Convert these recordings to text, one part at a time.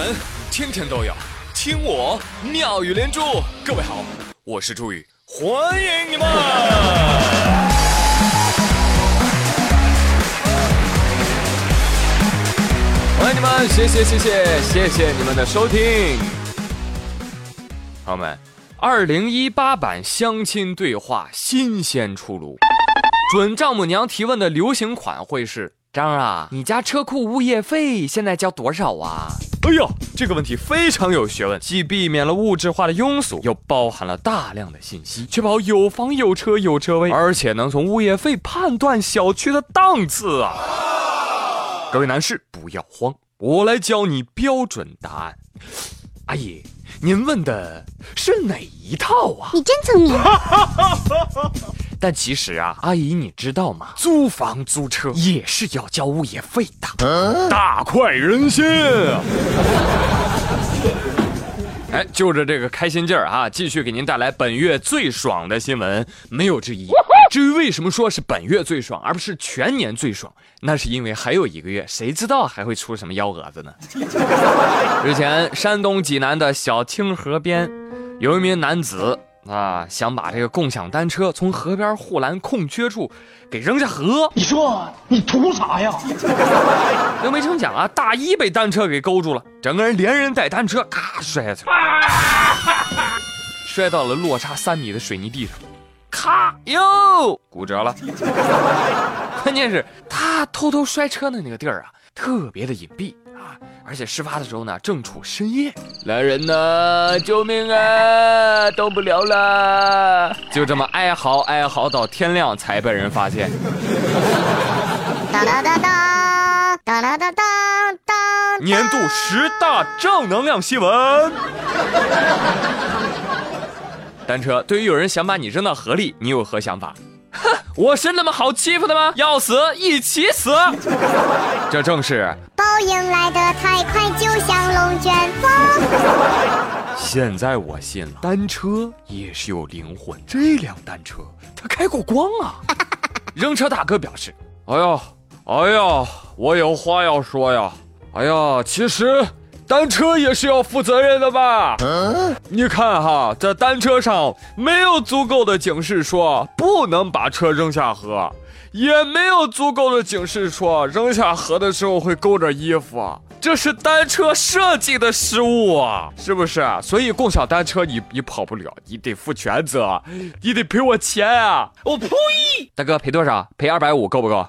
闻天天都有，听我妙语连珠。各位好，我是朱宇，欢迎你们！欢迎你们，谢谢谢谢谢谢你们的收听，朋友们，二零一八版相亲对话新鲜出炉，准丈母娘提问的流行款会是。张啊，你家车库物业费现在交多少啊？哎呦，这个问题非常有学问，既避免了物质化的庸俗，又包含了大量的信息，确保有房有车有车位，而且能从物业费判断小区的档次啊！各位男士不要慌，我来教你标准答案。阿姨，您问的是哪一套啊？你真聪明。但其实啊，阿姨你知道吗？租房租车也是要交物业费的，大快人心。哎，就着这个开心劲儿啊，继续给您带来本月最爽的新闻，没有之一。至于为什么说是本月最爽，而不是全年最爽，那是因为还有一个月，谁知道还会出什么幺蛾子呢？日前，山东济南的小清河边，有一名男子。啊，想把这个共享单车从河边护栏空缺处给扔下河。你说你图啥呀？又没成想啊，大衣被单车给勾住了，整个人连人带单车咔摔下去了，摔到了落差三米的水泥地上，咔哟骨折了。关键是他偷偷摔车的那个地儿啊，特别的隐蔽。而且事发的时候呢，正处深夜。来人呐，救命啊！动不了了，就这么哀嚎哀嚎到天亮才被人发现。当当当当当当当当！年度十大正能量新闻。单车，对于有人想把你扔到河里，你有何想法？哼，我是那么好欺负的吗？要死一起死！这正是报应来的太快，就像龙卷风。现在我信了，单车也是有灵魂。这辆单车它开过光啊！扔车大哥表示：“哎呀，哎呀，我有话要说呀！哎呀，其实……”单车也是要负责任的吧？你看哈，这单车上没有足够的警示说不能把车扔下河，也没有足够的警示说扔下河的时候会勾着衣服，这是单车设计的失误啊，是不是？所以共享单车你你跑不了，你得负全责，你得赔我钱啊！我呸！大哥赔多少？赔二百五够不够？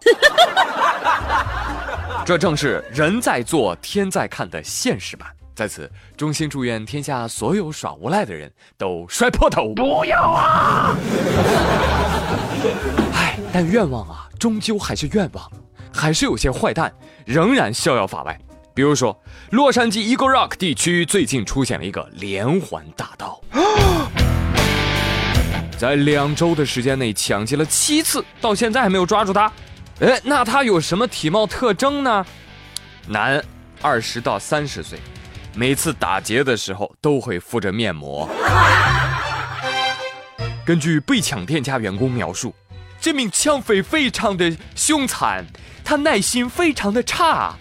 这正是人在做天在看的现实版。在此，衷心祝愿天下所有耍无赖的人都摔破头！不要啊！哎，但愿望啊，终究还是愿望，还是有些坏蛋仍然逍遥法外。比如说，洛杉矶 Eagle Rock 地区最近出现了一个连环大盗，在两周的时间内抢劫了七次，到现在还没有抓住他。哎，那他有什么体貌特征呢？男，二十到三十岁，每次打劫的时候都会敷着面膜。根据被抢店家员工描述，这名抢匪非常的凶残，他耐心非常的差，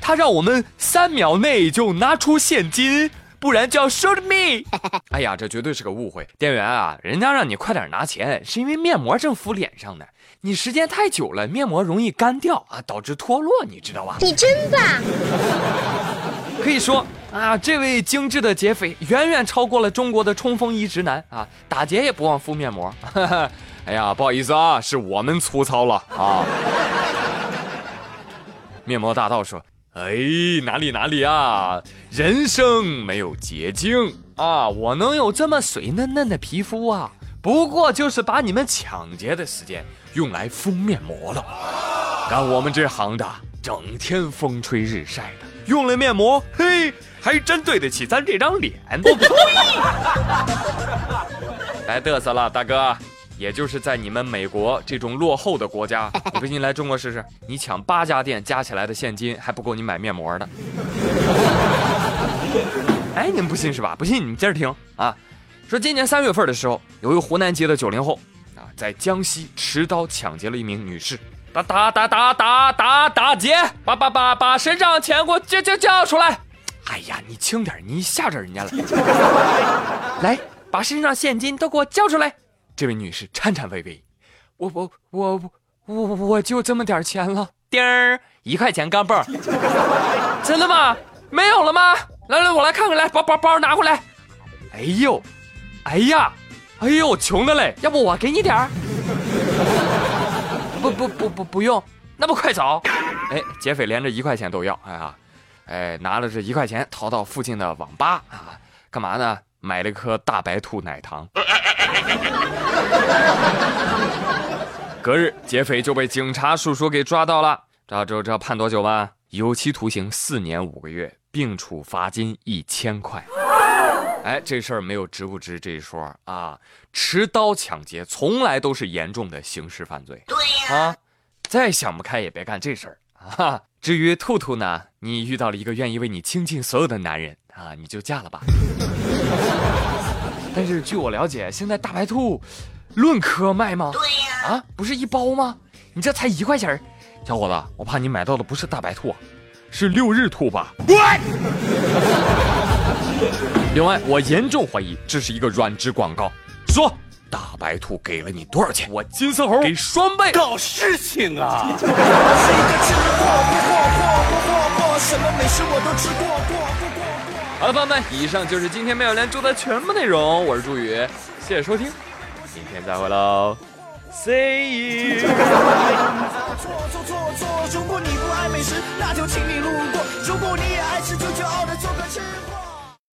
他让我们三秒内就拿出现金，不然就要 shoot me。哎呀，这绝对是个误会，店员啊，人家让你快点拿钱，是因为面膜正敷脸上呢。你时间太久了，面膜容易干掉啊，导致脱落，你知道吧？你真棒！可以说啊，这位精致的劫匪远远超过了中国的冲锋衣直男啊，打劫也不忘敷面膜。哎呀，不好意思啊，是我们粗糙了啊。面膜大盗说：“哎，哪里哪里啊，人生没有捷径啊，我能有这么水嫩嫩的皮肤啊，不过就是把你们抢劫的时间。”用来敷面膜了，干我们这行的，整天风吹日晒的，用了面膜，嘿，还真对得起咱这张脸。我呸！别 嘚瑟了，大哥，也就是在你们美国这种落后的国家，你不信来中国试试，你抢八家店加起来的现金还不够你买面膜呢。哎，你们不信是吧？不信你们接着听啊，说今年三月份的时候，有一个湖南籍的九零后啊。在江西持刀抢劫了一名女士，打打打打打打打劫，把把把把身上钱给我交交交出来！哎呀，你轻点，你吓着人家了。来，把身上现金都给我交出来。这位女士颤颤巍巍，我我我我我就这么点钱了。丁儿，一块钱钢镚。真的吗？没有了吗？来来，我来看看，来包包包拿回来。哎呦，哎呀，哎呦，穷的嘞，要不我给你点儿？不不不不不用，那么快走？哎，劫匪连着一块钱都要，哎呀。哎，拿了这一块钱，逃到附近的网吧啊，干嘛呢？买了颗大白兔奶糖。隔日，劫匪就被警察叔叔给抓到了。知道知道判多久吗？有期徒刑四年五个月，并处罚金一千块。哎，这事儿没有值不值这一说啊？持刀抢劫从来都是严重的刑事犯罪。对呀。啊，再想不开也别干这事儿啊。至于兔兔呢，你遇到了一个愿意为你倾尽所有的男人啊，你就嫁了吧。但是据我了解，现在大白兔论颗卖吗？对呀。啊，不是一包吗？你这才一块钱小伙子，我怕你买到的不是大白兔，是六日兔吧？另外，我严重怀疑这是一个软质广告。说。大白兔给了你多少钱？我金丝猴给双倍。搞事情啊！好了，朋友们，以上就是今天妙连珠的全部内容。我是朱宇，谢谢收听，明天再会喽，See you。如果你不爱美食，那就请你路过；如果你也爱吃，就骄傲的做个吃。